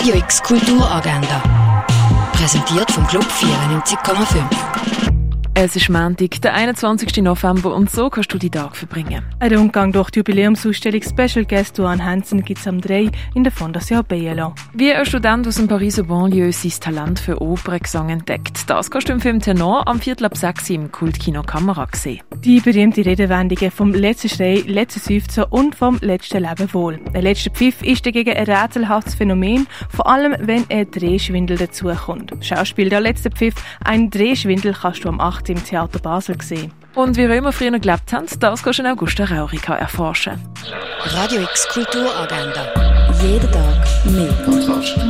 Radio X Kulturagenda. Präsentiert vom Club 94,5. Es ist Montag, der 21. November und so kannst du die Tag verbringen. Ein Rundgang durch die Jubiläumsausstellung Special Guest Duan Hansen gibt es am 3 in der Fondation Bielo. Wie ein Student aus dem Pariser Banlieue sein Talent für Operngesang entdeckt. Das kannst du im Film Tenor am Viertel ab 6 im Kultkino Kamera sehen. Die berühmte Redewendungen vom letzten Schrei, letzten Seufzer und vom letzten Leben wohl. Der letzte Pfiff ist dagegen ein rätselhaftes Phänomen, vor allem wenn ein Drehschwindel dazukommt. Schauspiel der letzte Pfiff, ein Drehschwindel kannst du am 8 im Theater Basel gesehen. Und wie wir immer früher gelebt haben, das kannst du in Augusta Raurica erforschen. Radio X Kulturagenda. Jeden Tag mehr. Kontrast.